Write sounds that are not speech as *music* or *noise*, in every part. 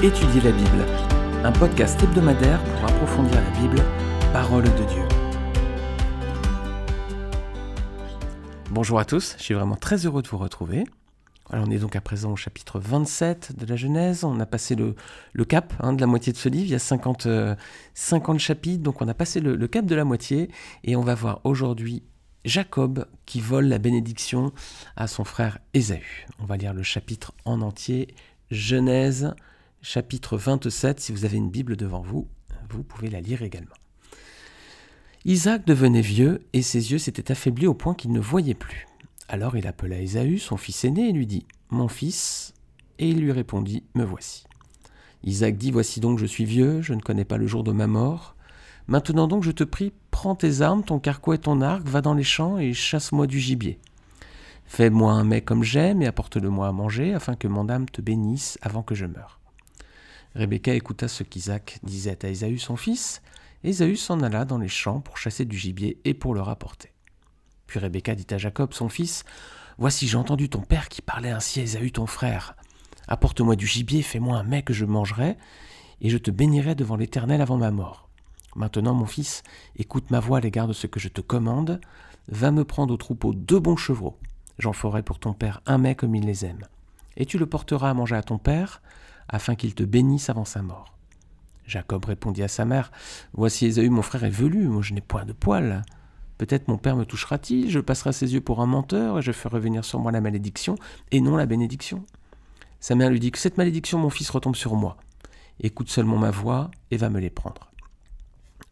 Étudier la Bible, un podcast hebdomadaire pour approfondir la Bible, parole de Dieu. Bonjour à tous, je suis vraiment très heureux de vous retrouver. Alors on est donc à présent au chapitre 27 de la Genèse, on a passé le, cap hein, de la moitié de ce livre, il y a 50, 50 euh, chapitres, donc on a passé le, le cap de la moitié, et on va voir aujourd'hui Jacob qui vole la bénédiction à son frère Ésaü. On va lire le chapitre en entier, Genèse chapitre 27, si vous avez une Bible devant vous, vous pouvez la lire également. Isaac devenait vieux et ses yeux s'étaient affaiblis au point qu'il ne voyait plus. Alors il appela Ésaü, son fils aîné, et lui dit Mon fils Et il lui répondit Me voici. Isaac dit Voici donc, je suis vieux, je ne connais pas le jour de ma mort. Maintenant donc, je te prie, prends tes armes, ton carquois et ton arc, va dans les champs et chasse-moi du gibier. Fais-moi un mets comme j'aime et apporte-le-moi à manger, afin que mon âme te bénisse avant que je meure. Rebecca écouta ce qu'Isaac disait à Ésaü son fils. Ésaü s'en alla dans les champs pour chasser du gibier et pour le rapporter. Puis Rebecca dit à Jacob son fils Voici, j'ai entendu ton père qui parlait ainsi à Ésaü ton frère. Apporte-moi du gibier, fais-moi un mets que je mangerai, et je te bénirai devant l'Éternel avant ma mort. Maintenant, mon fils, écoute ma voix à l'égard de ce que je te commande. Va me prendre au troupeau deux bons chevreaux. J'en ferai pour ton père un mets comme il les aime. Et tu le porteras à manger à ton père, afin qu'il te bénisse avant sa mort. Jacob répondit à sa mère, Voici Ésaü, mon frère est velu, moi je n'ai point de poils. Peut-être mon père me touchera-t-il, je passerai ses yeux pour un menteur, et je ferai revenir sur moi la malédiction, et non la bénédiction. Sa mère lui dit que cette malédiction, mon fils, retombe sur moi. Écoute seulement ma voix, et va me les prendre.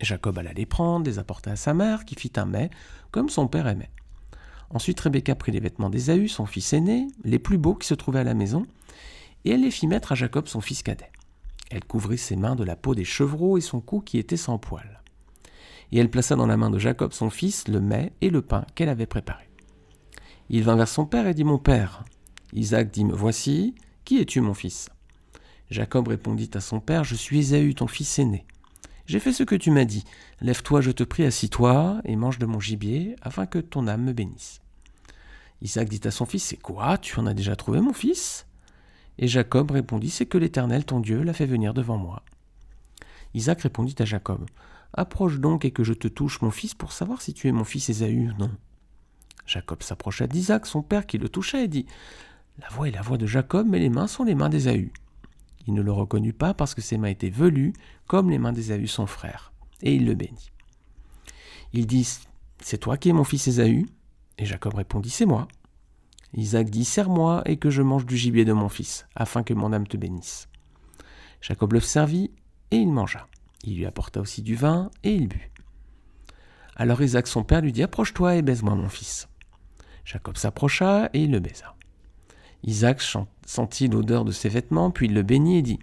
Jacob alla les prendre, les apporta à sa mère, qui fit un mets, comme son père aimait. Ensuite Rebecca prit les vêtements d'Ésaü, son fils aîné, les plus beaux qui se trouvaient à la maison, et elle les fit mettre à Jacob son fils cadet. Elle couvrit ses mains de la peau des chevreaux et son cou qui était sans poils. Et elle plaça dans la main de Jacob son fils le mets et le pain qu'elle avait préparé. Il vint vers son père et dit Mon père. Isaac dit Me voici, qui es-tu, mon fils? Jacob répondit à son père Je suis Ésaü, ton fils aîné. J'ai fait ce que tu m'as dit. Lève-toi, je te prie, assis-toi et mange de mon gibier, afin que ton âme me bénisse. Isaac dit à son fils C'est quoi? Tu en as déjà trouvé, mon fils? Et Jacob répondit, C'est que l'Éternel, ton Dieu, l'a fait venir devant moi. Isaac répondit à Jacob, Approche donc et que je te touche, mon fils, pour savoir si tu es mon fils Ésaü ou non. Jacob s'approcha d'Isaac, son père, qui le toucha, et dit, La voix est la voix de Jacob, mais les mains sont les mains d'Ésaü. Il ne le reconnut pas parce que ses mains étaient velues, comme les mains d'Ésaü, son frère. Et il le bénit. Il dit, C'est toi qui es mon fils Ésaü? Et Jacob répondit, C'est moi. Isaac dit Serre-moi et que je mange du gibier de mon fils, afin que mon âme te bénisse. Jacob le servit, et il mangea. Il lui apporta aussi du vin, et il but. Alors Isaac son père lui dit Approche-toi et baise-moi mon fils. Jacob s'approcha, et il le baisa. Isaac sentit l'odeur de ses vêtements, puis il le bénit et dit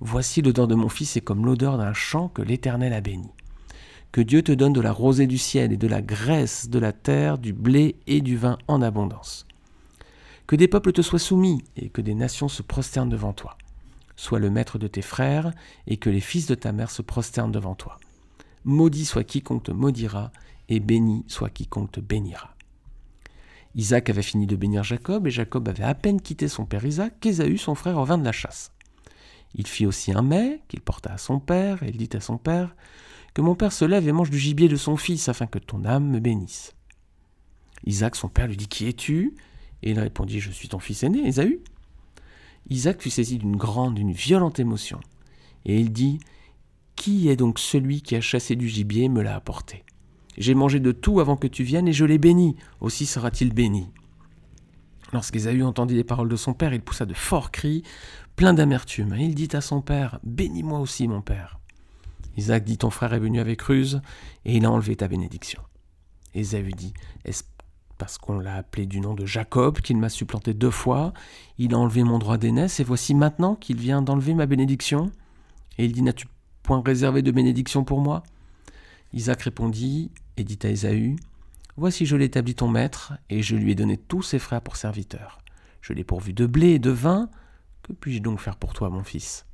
Voici l'odeur de mon fils est comme l'odeur d'un champ que l'Éternel a béni. Que Dieu te donne de la rosée du ciel et de la graisse de la terre, du blé et du vin en abondance. Que des peuples te soient soumis et que des nations se prosternent devant toi. Sois le maître de tes frères et que les fils de ta mère se prosternent devant toi. Maudit soit quiconque te maudira et béni soit quiconque te bénira. Isaac avait fini de bénir Jacob et Jacob avait à peine quitté son père Isaac qu'Ésaü son frère revint de la chasse. Il fit aussi un mets qu'il porta à son père et il dit à son père que mon père se lève et mange du gibier de son fils afin que ton âme me bénisse. Isaac son père lui dit Qui es-tu? Et il répondit Je suis ton fils aîné, Ésaü. Isaac fut saisi d'une grande, d'une violente émotion. Et il dit Qui est donc celui qui a chassé du gibier et me l'a apporté J'ai mangé de tout avant que tu viennes et je l'ai béni, aussi sera-t-il béni. Lorsqu'Ésaü entendit les paroles de son père, il poussa de forts cris, plein d'amertume. Et il dit à son père Bénis-moi aussi, mon père. Isaac dit Ton frère est venu avec ruse, et il a enlevé ta bénédiction. Dit parce qu'on l'a appelé du nom de Jacob, qu'il m'a supplanté deux fois. Il a enlevé mon droit d'aînesse, et voici maintenant qu'il vient d'enlever ma bénédiction. Et il dit N'as-tu point réservé de bénédiction pour moi? Isaac répondit et dit à Ésaü Voici, je l'établis ton maître, et je lui ai donné tous ses frères pour serviteurs. Je l'ai pourvu de blé et de vin. Que puis-je donc faire pour toi, mon fils?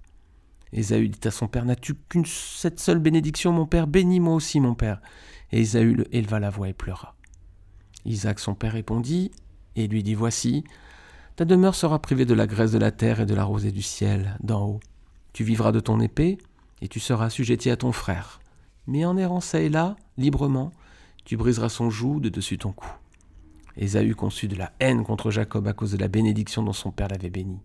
Ésaü dit à son père N'as-tu qu'une cette seule bénédiction, mon père? Bénis-moi aussi, mon père. Et Ésaü le éleva la voix et pleura. Isaac son père répondit et lui dit Voici, ta demeure sera privée de la graisse de la terre et de la rosée du ciel d'en haut. Tu vivras de ton épée, et tu seras assujetti à ton frère. Mais en errant ça et là, librement, tu briseras son joug de dessus ton cou. Ésaü conçut de la haine contre Jacob à cause de la bénédiction dont son père l'avait béni.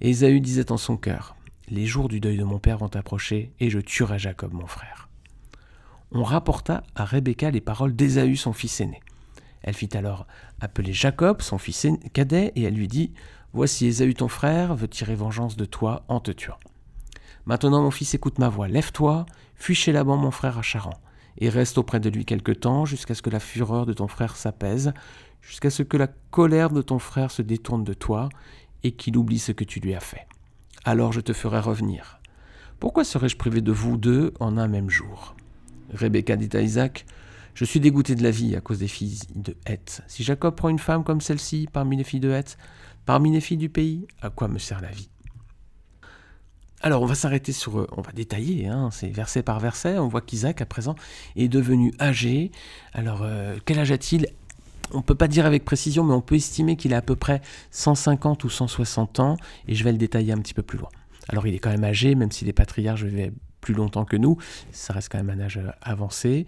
Ésaü disait en son cœur, Les jours du deuil de mon père vont approcher, et je tuerai Jacob mon frère. On rapporta à Rebecca les paroles d'Ésaü son fils aîné. Elle fit alors appeler Jacob, son fils cadet, et elle lui dit, Voici Ésaü ton frère veut tirer vengeance de toi en te tuant. Maintenant mon fils écoute ma voix, lève-toi, fuis chez Laban mon frère à Charan, et reste auprès de lui quelque temps jusqu'à ce que la fureur de ton frère s'apaise, jusqu'à ce que la colère de ton frère se détourne de toi, et qu'il oublie ce que tu lui as fait. Alors je te ferai revenir. Pourquoi serais-je privé de vous deux en un même jour? Rebecca dit à Isaac, Je suis dégoûté de la vie à cause des filles de Heth. Si Jacob prend une femme comme celle-ci parmi les filles de Heth, parmi les filles du pays, à quoi me sert la vie? Alors on va s'arrêter sur, euh, on va détailler, hein, c'est verset par verset, on voit qu'Isaac à présent est devenu âgé. Alors euh, quel âge a-t-il? On ne peut pas dire avec précision, mais on peut estimer qu'il a à peu près 150 ou 160 ans, et je vais le détailler un petit peu plus loin. Alors il est quand même âgé, même si les patriarches vivaient plus longtemps que nous, ça reste quand même un âge euh, avancé.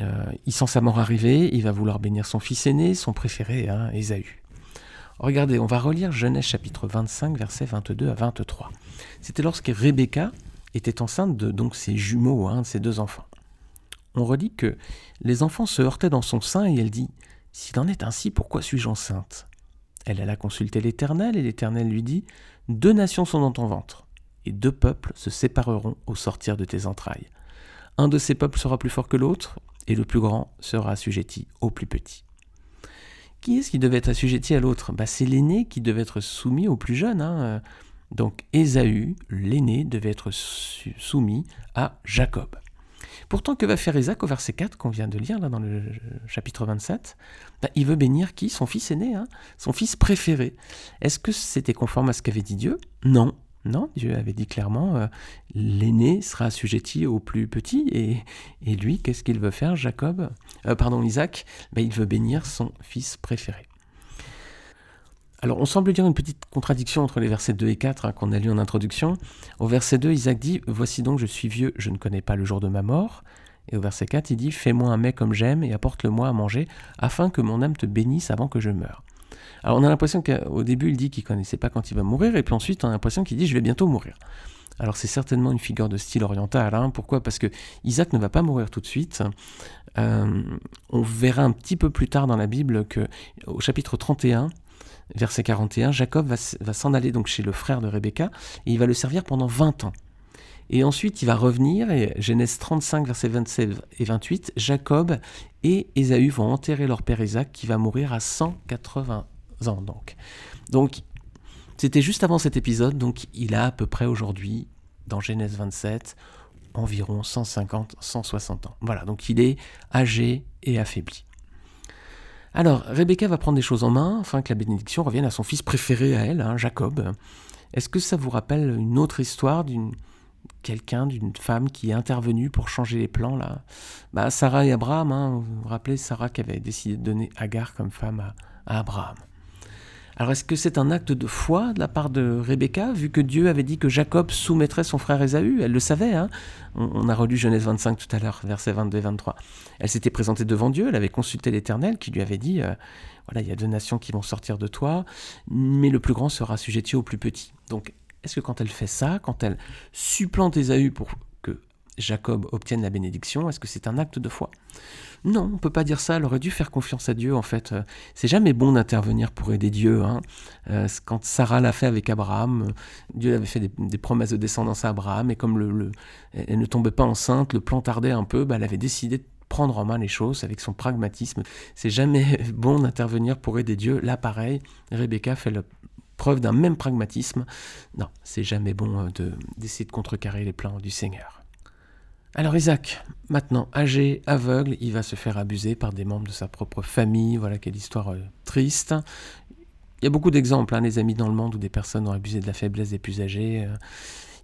Euh, il sent sa mort arriver, il va vouloir bénir son fils aîné, son préféré, hein, Ésaü. Regardez, on va relire Genèse chapitre 25, versets 22 à 23. C'était lorsque Rebecca était enceinte de donc ses jumeaux, hein, de ses deux enfants. On relit que les enfants se heurtaient dans son sein et elle dit s'il en est ainsi, pourquoi suis-je enceinte? Elle alla consulter l'Éternel, et l'Éternel lui dit Deux nations sont dans ton ventre, et deux peuples se sépareront au sortir de tes entrailles. Un de ces peuples sera plus fort que l'autre, et le plus grand sera assujetti au plus petit. Qui est-ce qui devait être assujetti à l'autre? Bah, C'est l'aîné qui devait être soumis au plus jeune. Hein. Donc Ésaü, l'aîné, devait être soumis à Jacob. Pourtant, que va faire Isaac au verset 4 qu'on vient de lire là dans le chapitre 27 ben, Il veut bénir qui? Son fils aîné, hein son fils préféré. Est-ce que c'était conforme à ce qu'avait dit Dieu? Non. Non, Dieu avait dit clairement, euh, l'aîné sera assujetti au plus petit, et, et lui, qu'est-ce qu'il veut faire, Jacob? Euh, Pardon, Isaac? Ben, Il veut bénir son fils préféré. Alors, on semble dire une petite contradiction entre les versets 2 et 4 hein, qu'on a lu en introduction. Au verset 2, Isaac dit Voici donc, je suis vieux, je ne connais pas le jour de ma mort. Et au verset 4, il dit Fais-moi un mets comme j'aime et apporte-le-moi à manger, afin que mon âme te bénisse avant que je meure. Alors, on a l'impression qu'au début, il dit qu'il ne connaissait pas quand il va mourir, et puis ensuite, on a l'impression qu'il dit Je vais bientôt mourir. Alors c'est certainement une figure de style oriental. Hein. Pourquoi? Parce que Isaac ne va pas mourir tout de suite. Euh, on verra un petit peu plus tard dans la Bible que au chapitre 31, verset 41, Jacob va, s'en aller donc chez le frère de Rebecca et il va le servir pendant 20 ans. Et ensuite, il va revenir, et Genèse 35, versets 27 et 28, Jacob et Ésaü vont enterrer leur père Isaac, qui va mourir à 180 donc c'était juste avant cet épisode, donc il a à peu près aujourd'hui, dans Genèse 27, environ 150-160 ans. Voilà, donc il est âgé et affaibli. Alors, Rebecca va prendre des choses en main afin que la bénédiction revienne à son fils préféré à elle, hein, Jacob. Est-ce que ça vous rappelle une autre histoire d'une quelqu'un, d'une femme qui est intervenue pour changer les plans là? Bah, Sarah et Abraham, hein, vous vous rappelez Sarah qui avait décidé de donner Agar comme femme à Abraham. Alors est-ce que c'est un acte de foi de la part de Rebecca, vu que Dieu avait dit que Jacob soumettrait son frère Ésaü? Elle le savait, hein on, a relu Genèse 25 tout à l'heure, versets 22 et 23. Elle s'était présentée devant Dieu, elle avait consulté l'Éternel qui lui avait dit, euh, voilà, il y a deux nations qui vont sortir de toi, mais le plus grand sera assujetti au plus petit. Donc est-ce que quand elle fait ça, quand elle supplante Ésaü pour Jacob obtienne la bénédiction, est-ce que c'est un acte de foi? Non, on peut pas dire ça. Elle aurait dû faire confiance à Dieu. En fait, euh, c'est jamais bon d'intervenir pour aider Dieu. Hein. Euh, quand Sarah l'a fait avec Abraham, Dieu avait fait des, promesses de descendance à Abraham, et comme le, elle ne tombait pas enceinte, le plan tardait un peu, bah, elle avait décidé de prendre en main les choses avec son pragmatisme. C'est jamais *laughs* bon d'intervenir pour aider Dieu. Là, pareil, Rebecca fait la preuve d'un même pragmatisme. Non, c'est jamais bon euh, d'essayer de contrecarrer les plans du Seigneur. Alors Isaac, maintenant âgé, aveugle, il va se faire abuser par des membres de sa propre famille. Voilà quelle histoire euh, triste. Il y a beaucoup d'exemples, hein, les amis dans le monde, où des personnes ont abusé de la faiblesse des plus âgés. Euh.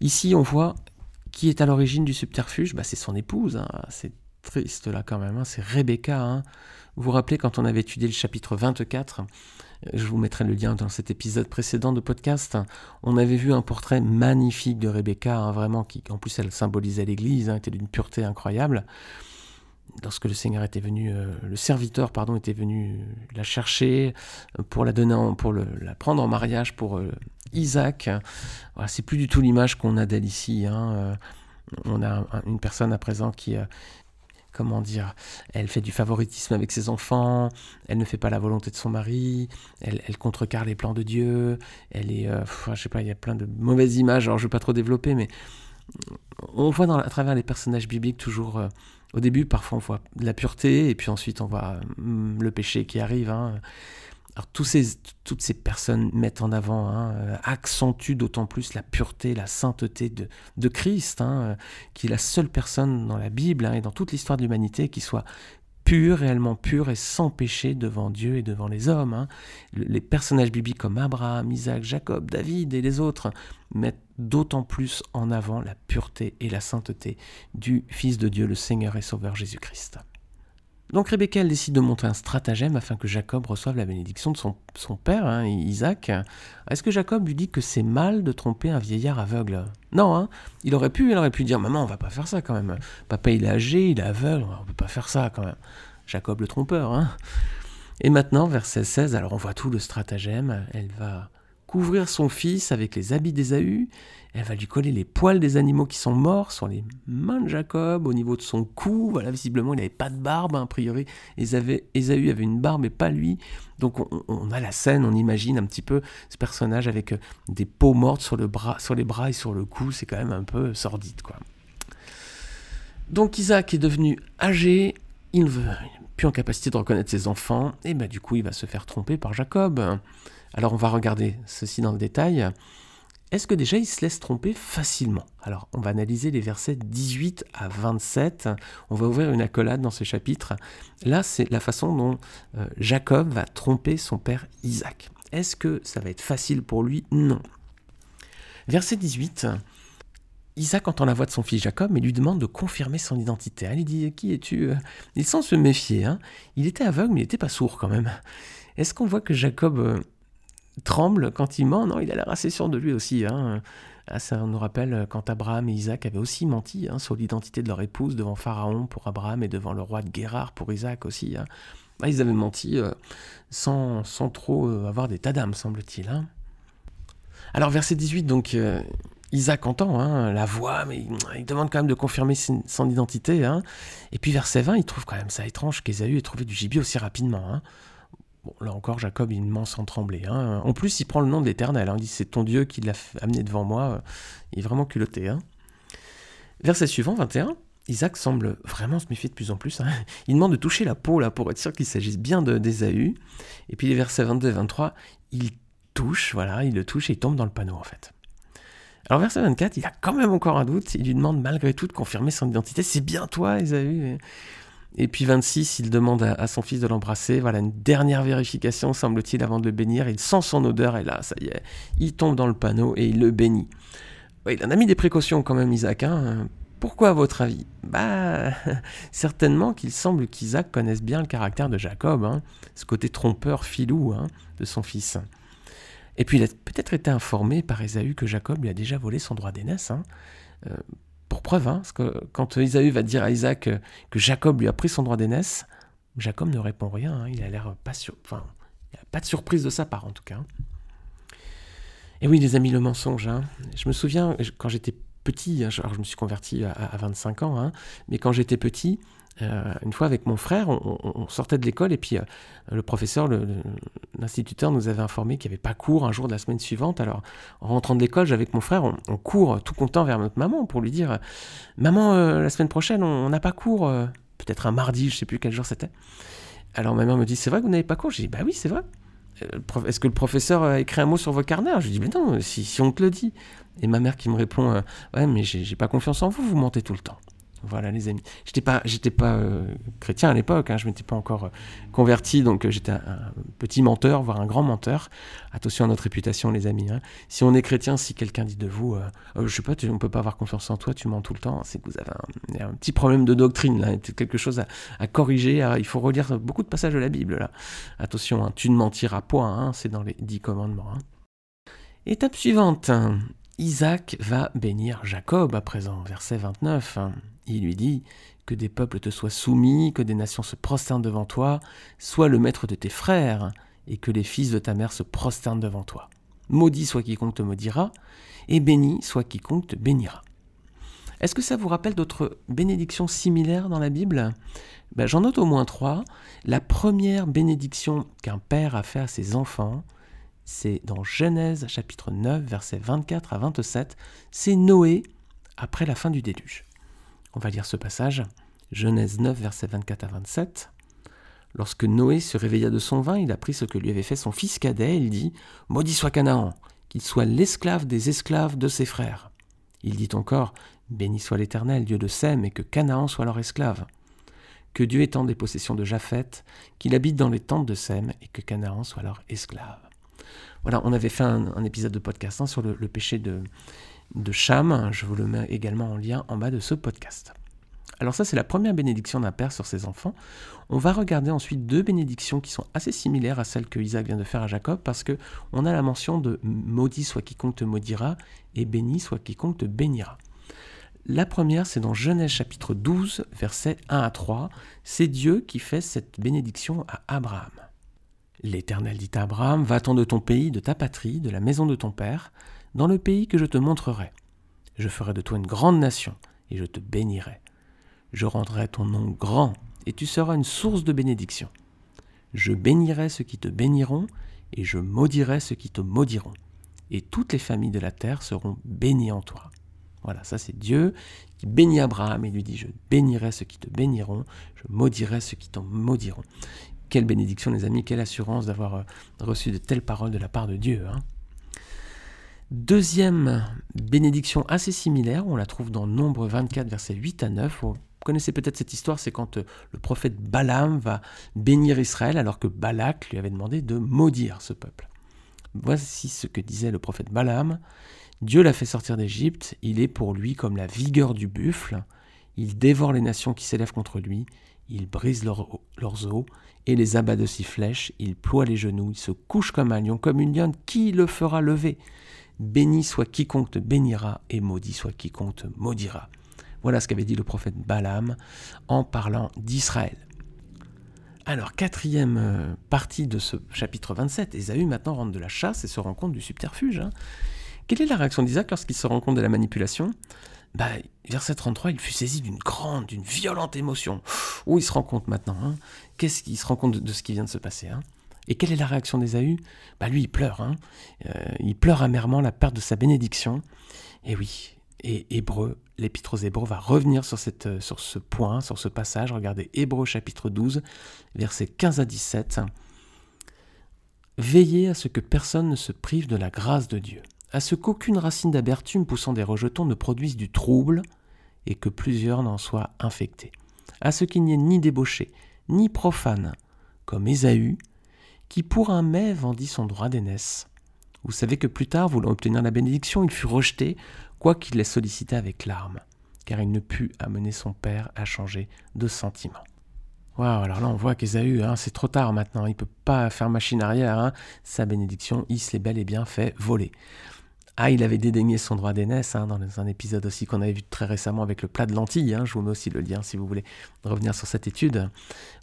Ici, on voit qui est à l'origine du subterfuge. Bah, c'est son épouse. Hein. Triste là quand même. Hein. C'est Rebecca. Hein. Vous vous rappelez quand on avait étudié le chapitre 24 je vous mettrai le lien dans cet épisode précédent de podcast. On avait vu un portrait magnifique de Rebecca, hein, vraiment, qui en plus elle symbolisait l'Église, était d'une pureté incroyable. Lorsque le Seigneur était venu, euh, le serviteur pardon était venu la chercher pour la donner, pour la prendre en mariage pour euh, Isaac. C'est plus du tout l'image qu'on a d'elle ici. Euh, on a une personne à présent qui, comment dire, elle fait du favoritisme avec ses enfants, elle ne fait pas la volonté de son mari, elle, contrecarre les plans de Dieu, elle est, euh, je sais pas, il y a plein de mauvaises images, alors je ne vais pas trop développer, mais on voit dans, à travers les personnages bibliques toujours, euh, au début parfois on voit la pureté, et puis ensuite on voit euh, le péché qui arrive. Hein. Toutes ces personnes mettent en avant, hein, euh, accentuent d'autant plus la pureté, la sainteté de, Christ, hein, euh, qui est la seule personne dans la Bible hein, et dans toute l'histoire de l'humanité qui soit pure, réellement pure et sans péché devant Dieu et devant les hommes. Les personnages bibliques comme Abraham, Isaac, Jacob, David et les autres mettent d'autant plus en avant la pureté et la sainteté du Fils de Dieu, le Seigneur et Sauveur Jésus-Christ. Donc Rebecca, elle décide de monter un stratagème afin que Jacob reçoive la bénédiction de son, père, hein, Isaac. Est-ce que Jacob lui dit que c'est mal de tromper un vieillard aveugle? Non, hein il aurait pu, il aurait pu dire Maman, on va pas faire ça quand même. Papa, il est âgé, il est aveugle, on peut pas faire ça quand même. Jacob le trompeur, hein Et maintenant, verset 16, alors on voit tout le stratagème. Elle va couvrir son fils avec les habits d'Ésaü. Elle va lui coller les poils des animaux qui sont morts sur les mains de Jacob, au niveau de son cou. Voilà, visiblement, il n'avait pas de barbe, hein, a priori. Ésaü avait une barbe, mais pas lui. Donc, on, a la scène, on imagine un petit peu ce personnage avec euh, des peaux mortes sur, le bras, sur les bras et sur le cou. C'est quand même un peu sordide, quoi. Donc, Isaac est devenu âgé. Il ne veut plus en capacité de reconnaître ses enfants. Et ben, du coup, il va se faire tromper par Jacob. Alors on va regarder ceci dans le détail. Est-ce que déjà il se laisse tromper facilement? Alors on va analyser les versets 18 à 27. On va ouvrir une accolade dans ce chapitre. Là c'est la façon dont euh, Jacob va tromper son père Isaac. Est-ce que ça va être facile pour lui? Non. Verset 18. Isaac entend la voix de son fils Jacob mais lui demande de confirmer son identité. Il dit Qui es-tu? Il sent se méfier. Hein. il était aveugle mais il n'était pas sourd quand même. Est-ce qu'on voit que Jacob euh, tremble quand il ment. Non, il a l'air assez sûr de lui aussi. Hein. Ah, ça nous rappelle quand Abraham et Isaac avaient aussi menti hein, sur l'identité de leur épouse devant Pharaon pour Abraham et devant le roi de Guérard pour Isaac aussi. Hein. Ah, ils avaient menti euh, sans, sans, trop euh, avoir d'état d'âme, semble-t-il. Alors, verset 18, donc. Euh, Isaac entend la voix, mais il demande quand même de confirmer son, identité. Et puis verset 20, il trouve quand même ça étrange qu'Ésaü ait trouvé du gibier aussi rapidement. Bon, là encore, Jacob, il ment sans trembler. Hein. En plus, il prend le nom de l'Éternel. Hein. Il dit C'est ton Dieu qui l'a amené devant moi. Il est vraiment culotté. Hein. Verset suivant, 21. Isaac semble vraiment se méfier de plus en plus. *laughs* Il demande de toucher la peau là pour être sûr qu'il s'agisse bien d'Ésaü. Et puis les versets 22 et 23, il touche, voilà, il le touche et il tombe dans le panneau en fait. Alors verset 24, il a quand même encore un doute. Il lui demande malgré tout de confirmer son identité. C'est bien toi, Ésaü. Et puis 26, il demande à, son fils de l'embrasser. Voilà, une dernière vérification, semble-t-il, avant de le bénir. Il sent son odeur et là, ça y est, il tombe dans le panneau et il le bénit. il en a mis des précautions quand même, Isaac. Hein. Pourquoi, à votre avis? Bah, *laughs* certainement qu'il semble qu'Isaac connaisse bien le caractère de Jacob, hein. ce côté trompeur, filou hein, de son fils. Et puis il a peut-être été informé par Ésaü que Jacob lui a déjà volé son droit d'aînesse. Euh, pour preuve, hein, parce que quand Isaü va dire à Isaac que Jacob lui a pris son droit d'aînesse, Jacob ne répond rien. Hein. il a l'air pas pas de surprise de sa part en tout cas. Et oui, les amis, le mensonge. Hein. Je me souviens quand j'étais petit, alors je me suis converti à, 25 ans, mais quand j'étais petit, euh, une fois avec mon frère, on, sortait de l'école et puis euh, le professeur, l'instituteur nous avait informé qu'il n'y avait pas cours un jour de la semaine suivante. Alors en rentrant de l'école, j'avais avec mon frère, on, court tout content vers notre maman pour lui dire Maman, euh, la semaine prochaine, on n'a pas cours, peut-être un mardi, je ne sais plus quel jour c'était. Alors ma mère me dit C'est vrai que vous n'avez pas cours? J'ai dit Bah oui, c'est vrai. Est-ce que le professeur a écrit un mot sur vos carnets? Je lui dis Mais non, si, si, on te le dit. Et ma mère qui me répond Ouais, mais j'ai pas confiance en vous, vous mentez tout le temps. Voilà, les amis. J'étais pas, pas euh, chrétien à l'époque. Hein, je m'étais pas encore euh, converti, donc euh, j'étais un, petit menteur, voire un grand menteur. Attention à notre réputation, les amis. Hein. Si on est chrétien, si quelqu'un dit de vous, je sais pas, tu, on peut pas avoir confiance en toi, tu mens tout le temps, c'est que vous avez un, petit problème de doctrine là, quelque chose à, corriger. il faut relire beaucoup de passages de la Bible là. Attention, hein, tu ne mentiras point. c'est dans les dix commandements. Étape suivante. Isaac va bénir Jacob à présent, verset 29. Il lui dit Que des peuples te soient soumis, que des nations se prosternent devant toi, sois le maître de tes frères, et que les fils de ta mère se prosternent devant toi. Maudit soit quiconque te maudira, et béni soit quiconque te bénira. Est-ce que ça vous rappelle d'autres bénédictions similaires dans la Bible? Ben, J'en note au moins trois. La première bénédiction qu'un père a fait à ses enfants, c'est dans Genèse chapitre 9, versets 24 à 27, c'est Noé après la fin du déluge. On va lire ce passage, Genèse 9, versets 24 à 27. Lorsque Noé se réveilla de son vin, il apprit ce que lui avait fait son fils cadet, il dit, Maudit soit Canaan, qu'il soit l'esclave des esclaves de ses frères. Il dit encore, Béni soit l'Éternel, Dieu de Sem, et que Canaan soit leur esclave. Que Dieu étende des possessions de Japheth, qu'il habite dans les tentes de Sem, et que Canaan soit leur esclave. Voilà, on avait fait un, épisode de podcast hein, sur le, péché de, de Cham. Je vous le mets également en lien en bas de ce podcast. Alors ça, c'est la première bénédiction d'un père sur ses enfants. On va regarder ensuite deux bénédictions qui sont assez similaires à celles que Isaac vient de faire à Jacob, parce que on a la mention de maudit soit quiconque te maudira et béni soit quiconque te bénira. La première, c'est dans Genèse chapitre 12, versets 1 à 3. C'est Dieu qui fait cette bénédiction à Abraham. L'Éternel dit à Abraham, Va-t'en de ton pays, de ta patrie, de la maison de ton père, dans le pays que je te montrerai. Je ferai de toi une grande nation, et je te bénirai. Je rendrai ton nom grand, et tu seras une source de bénédiction. Je bénirai ceux qui te béniront, et je maudirai ceux qui te maudiront. Et toutes les familles de la terre seront bénies en toi. Voilà, ça c'est Dieu qui bénit Abraham et lui dit, je bénirai ceux qui te béniront, je maudirai ceux qui t'en maudiront. Quelle bénédiction, les amis, quelle assurance d'avoir euh, reçu de telles paroles de la part de Dieu. Hein. Deuxième bénédiction assez similaire, on la trouve dans Nombre 24, versets 8 à 9. Vous connaissez peut-être cette histoire, c'est quand euh, le prophète Balaam va bénir Israël alors que Balak lui avait demandé de maudire ce peuple. Voici ce que disait le prophète Balaam. Dieu l'a fait sortir d'Égypte, il est pour lui comme la vigueur du buffle, il dévore les nations qui s'élèvent contre lui, il brise leurs os et les abat de six flèches, il ploie les genoux, il se couche comme un lion, comme une lionne, qui le fera lever? Béni soit quiconque te bénira, et maudit soit quiconque te maudira. Voilà ce qu'avait dit le prophète Balaam en parlant d'Israël. Alors, quatrième euh, partie de ce chapitre 27, Ésaü maintenant rentre de la chasse et se rend compte du subterfuge. Hein. Quelle est la réaction d'Isaac lorsqu'il se rend compte de la manipulation? Bah, verset 33, il fut saisi d'une grande, d'une violente émotion. Où il se rend compte maintenant hein Qu'est-ce qu'il se rend compte de, ce qui vient de se passer hein? Et quelle est la réaction d'Ésaü bah, Lui, il pleure. Hein euh, il pleure amèrement la perte de sa bénédiction. Et oui, et Hébreu, l'épître aux Hébreux va revenir sur, euh, ce point, sur ce passage. Regardez Hébreu chapitre 12, versets 15 à 17. Veillez à ce que personne ne se prive de la grâce de Dieu à ce qu'aucune racine d'abertume poussant des rejetons ne produise du trouble et que plusieurs n'en soient infectés, à ce qu'il n'y ait ni débauché, ni profane, comme Ésaü, qui pour un mai vendit son droit d'aînesse. Vous savez que plus tard, voulant obtenir la bénédiction, il fut rejeté, quoiqu'il l'ait sollicité avec larmes, car il ne put amener son père à changer de sentiment. Waouh, alors là on voit qu'Ésaü, hein, c'est trop tard maintenant, il ne peut pas faire machine arrière, hein. sa bénédiction, il se l'est bel et bien fait voler. Ah, il avait dédaigné son droit d'aînesse hein, dans un épisode aussi qu'on avait vu très récemment avec le plat de lentilles. Hein. je vous mets aussi le lien si vous voulez revenir sur cette étude.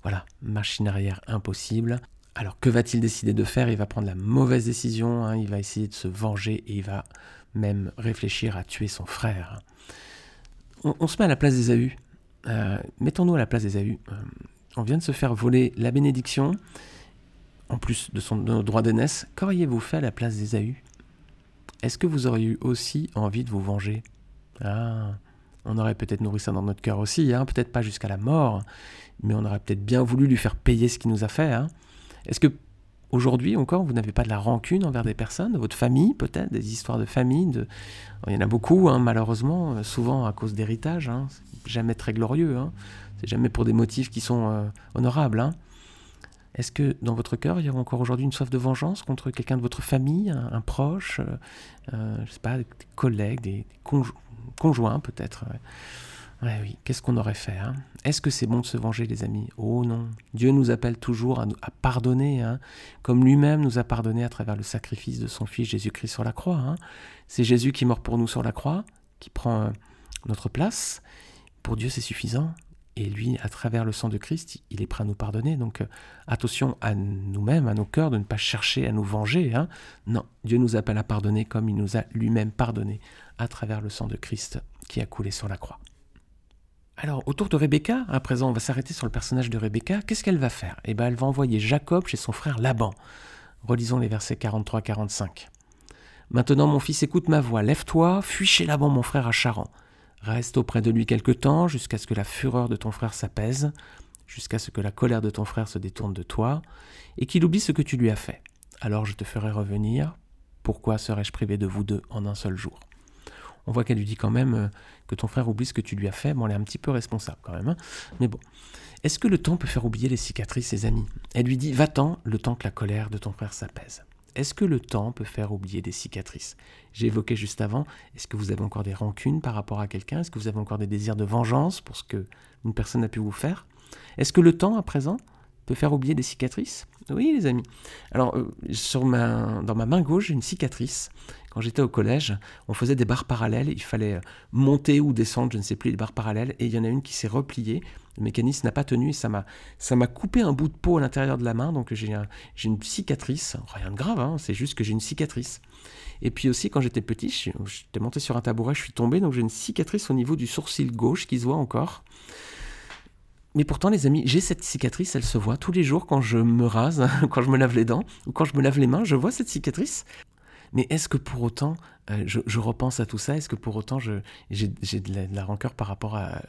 Voilà, machine arrière impossible. Alors que va-t-il décider de faire? Il va prendre la mauvaise décision, hein. il va essayer de se venger et il va même réfléchir à tuer son frère. On, se met à la place d'Ésaü. Euh, mettons-nous à la place d'Ésaü. Euh, on vient de se faire voler la bénédiction, en plus de son droit d'aînesse. Qu'auriez-vous fait à la place d'Ésaü est-ce que vous auriez eu aussi envie de vous venger? Ah, on aurait peut-être nourri ça dans notre cœur aussi, hein, peut-être pas jusqu'à la mort, mais on aurait peut-être bien voulu lui faire payer ce qu'il nous a fait. Hein. Est-ce que aujourd'hui encore, vous n'avez pas de la rancune envers des personnes, de votre famille peut-être, des histoires de famille de... Il y en a beaucoup, hein, malheureusement, souvent à cause d'héritage. jamais très glorieux. Hein. C'est jamais pour des motifs qui sont euh, honorables. Hein. Est-ce que dans votre cœur, il y a encore aujourd'hui une soif de vengeance contre quelqu'un de votre famille, un, proche, euh, euh, sais pas, des collègues, des, conjoints peut-être oui, qu'est-ce qu'on aurait fait hein? Est-ce que c'est bon de se venger, les amis? Oh non. Dieu nous appelle toujours à, pardonner, hein comme lui-même nous a pardonné à travers le sacrifice de son Fils Jésus-Christ sur la croix. Hein c'est Jésus qui mort pour nous sur la croix, qui prend euh, notre place. Pour Dieu, c'est suffisant. Et lui, à travers le sang de Christ, il est prêt à nous pardonner. Donc euh, attention à nous-mêmes, à nos cœurs, de ne pas chercher à nous venger. Non, Dieu nous appelle à pardonner comme il nous a lui-même pardonné à travers le sang de Christ qui a coulé sur la croix. Alors, autour de Rebecca, à présent, on va s'arrêter sur le personnage de Rebecca. Qu'est-ce qu'elle va faire? Eh bien, elle va envoyer Jacob chez son frère Laban. Relisons les versets 43-45. Maintenant, mon fils, écoute ma voix. Lève-toi, fuis chez Laban, mon frère, à Charan. Reste auprès de lui quelque temps, jusqu'à ce que la fureur de ton frère s'apaise, jusqu'à ce que la colère de ton frère se détourne de toi, et qu'il oublie ce que tu lui as fait. Alors je te ferai revenir. Pourquoi serais-je privé de vous deux en un seul jour? On voit qu'elle lui dit quand même euh, que ton frère oublie ce que tu lui as fait. Bon, elle est un petit peu responsable quand même. Hein. Mais bon. Est-ce que le temps peut faire oublier les cicatrices, ses amis? Elle lui dit Va-t'en, le temps que la colère de ton frère s'apaise. Est-ce que le temps peut faire oublier des cicatrices? J'ai évoqué juste avant, est-ce que vous avez encore des rancunes par rapport à quelqu'un? Est-ce que vous avez encore des désirs de vengeance pour ce que une personne a pu vous faire? Est-ce que le temps, à présent, peut faire oublier des cicatrices? Oui, les amis. Alors, euh, dans ma main gauche, j'ai une cicatrice quand j'étais au collège, on faisait des barres parallèles. Il fallait euh, monter ou descendre, je ne sais plus, les barres parallèles. Et il y en a une qui s'est repliée. Le mécanisme n'a pas tenu et ça m'a, coupé un bout de peau à l'intérieur de la main. Donc j'ai, j'ai une cicatrice. Rien de grave, hein, c'est juste que j'ai une cicatrice. Et puis aussi, quand j'étais petit, j'étais monté sur un tabouret, je suis tombé. Donc j'ai une cicatrice au niveau du sourcil gauche qui se voit encore. Mais pourtant, les amis, j'ai cette cicatrice, elle se voit tous les jours quand je me rase, *laughs* quand je me lave les dents ou quand je me lave les mains, je vois cette cicatrice. Mais est-ce que pour autant, euh, je, repense à tout ça, est-ce que pour autant j'ai de, la rancœur par rapport à,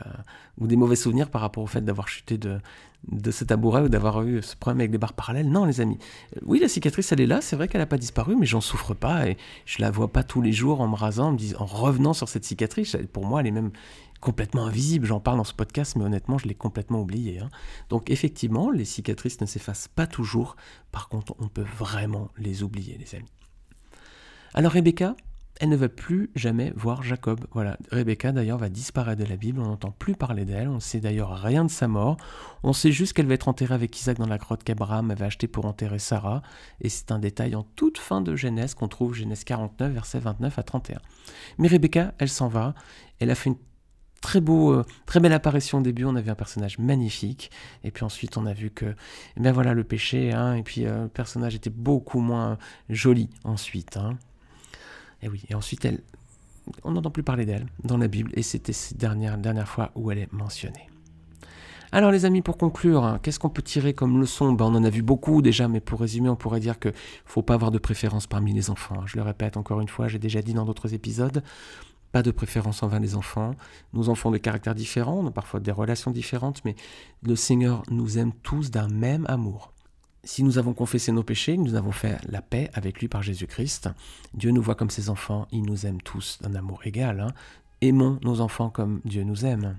ou des mauvais souvenirs par rapport au fait d'avoir chuté de, ce tabouret ou d'avoir eu ce problème avec des barres parallèles? Non, les amis. Oui, la cicatrice, elle est là, c'est vrai qu'elle n'a pas disparu, mais j'en souffre pas et je la vois pas tous les jours en me rasant, en, me en revenant sur cette cicatrice. Pour moi, elle est même complètement invisible. J'en parle dans ce podcast, mais honnêtement, je l'ai complètement oublié. Hein. Donc effectivement, les cicatrices ne s'effacent pas toujours. Par contre, on peut vraiment les oublier, les amis. Alors Rebecca, elle ne va plus jamais voir Jacob. Voilà, Rebecca d'ailleurs va disparaître de la Bible, on n'entend plus parler d'elle, on ne sait d'ailleurs rien de sa mort, on sait juste qu'elle va être enterrée avec Isaac dans la grotte qu'Abraham avait achetée pour enterrer Sarah, et c'est un détail en toute fin de Genèse qu'on trouve Genèse 49, versets 29 à 31. Mais Rebecca, elle s'en va, elle a fait une très beau, euh, très belle apparition au début. On avait un personnage magnifique, et puis ensuite on a vu que, bien voilà le péché, hein, et puis euh, le personnage était beaucoup moins joli ensuite. Hein. Et oui, et ensuite, elle, on n'entend plus parler d'elle dans la Bible, et c'était cette dernière, fois où elle est mentionnée. Alors les amis, pour conclure, hein, qu'est-ce qu'on peut tirer comme leçon? Ben, On en a vu beaucoup déjà, mais pour résumer, on pourrait dire qu'il ne faut pas avoir de préférence parmi les enfants. Je le répète encore une fois, j'ai déjà dit dans d'autres épisodes, pas de préférence envers les enfants. Nos enfants ont des caractères différents, on a parfois des relations différentes, mais le Seigneur nous aime tous d'un même amour. Si nous avons confessé nos péchés, nous avons fait la paix avec lui par Jésus-Christ. Dieu nous voit comme ses enfants, il nous aime tous d'un amour égal. Hein. Aimons nos enfants comme Dieu nous aime.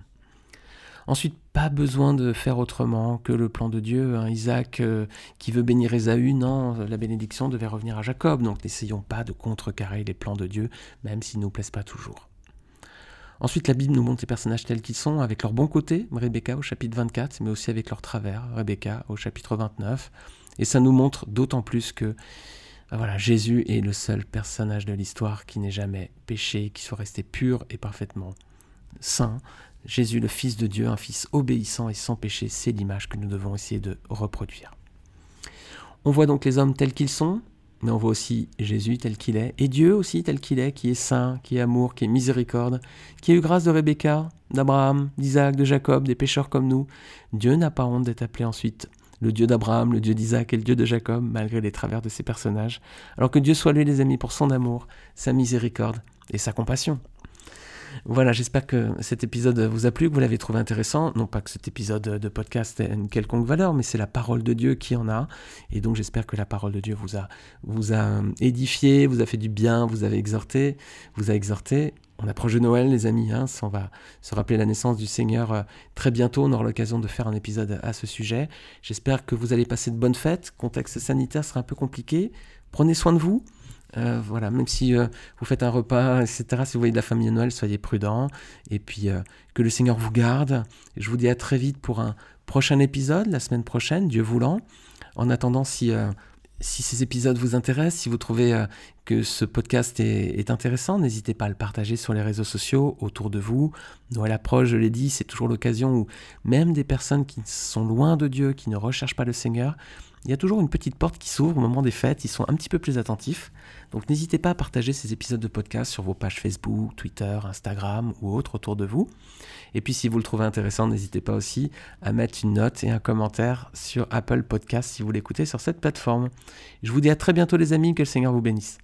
Ensuite, pas besoin de faire autrement que le plan de Dieu. Hein. Isaac euh, qui veut bénir Ésaü, non, la bénédiction devait revenir à Jacob. Donc n'essayons pas de contrecarrer les plans de Dieu, même s'ils ne nous plaisent pas toujours. Ensuite, la Bible nous montre les personnages tels qu'ils sont, avec leur bon côté, Rebecca au chapitre 24, mais aussi avec leur travers, Rebecca au chapitre 29. Et ça nous montre d'autant plus que ben voilà, Jésus est le seul personnage de l'histoire qui n'ait jamais péché, qui soit resté pur et parfaitement saint. Jésus, le Fils de Dieu, un Fils obéissant et sans péché, c'est l'image que nous devons essayer de reproduire. On voit donc les hommes tels qu'ils sont, mais on voit aussi Jésus tel qu'il est, et Dieu aussi tel qu'il est, qui est saint, qui est amour, qui est miséricorde, qui a eu grâce de Rebecca, d'Abraham, d'Isaac, de Jacob, des pécheurs comme nous. Dieu n'a pas honte d'être appelé ensuite le Dieu d'Abraham, le Dieu d'Isaac et le Dieu de Jacob, malgré les travers de ces personnages. Alors que Dieu soit lui les amis pour son amour, sa miséricorde et sa compassion. Voilà, j'espère que cet épisode vous a plu, que vous l'avez trouvé intéressant. Non pas que cet épisode de podcast ait une quelconque valeur, mais c'est la parole de Dieu qui en a. Et donc j'espère que la parole de Dieu vous a, vous a édifié, vous a fait du bien, vous avez exhorté, vous a exhorté. On approche de Noël, les amis. Hein, on va se rappeler la naissance du Seigneur euh, très bientôt. On aura l'occasion de faire un épisode à ce sujet. J'espère que vous allez passer de bonnes fêtes. Contexte sanitaire sera un peu compliqué. Prenez soin de vous. Euh, voilà, même si euh, vous faites un repas, etc., si vous voyez de la famille à Noël, soyez prudents. Et puis, que le Seigneur vous garde. Je vous dis à très vite pour un prochain épisode, la semaine prochaine, Dieu voulant. En attendant, si si ces épisodes vous intéressent, si vous trouvez euh, que ce podcast est, intéressant, n'hésitez pas à le partager sur les réseaux sociaux autour de vous. Noël approche, je l'ai dit, c'est toujours l'occasion où même des personnes qui sont loin de Dieu, qui ne recherchent pas le Seigneur, il y a toujours une petite porte qui s'ouvre au moment des fêtes, ils sont un petit peu plus attentifs. Donc n'hésitez pas à partager ces épisodes de podcast sur vos pages Facebook, Twitter, Instagram ou autres autour de vous. Et puis si vous le trouvez intéressant, n'hésitez pas aussi à mettre une note et un commentaire sur Apple Podcast si vous l'écoutez sur cette plateforme. Je vous dis à très bientôt les amis, que le Seigneur vous bénisse.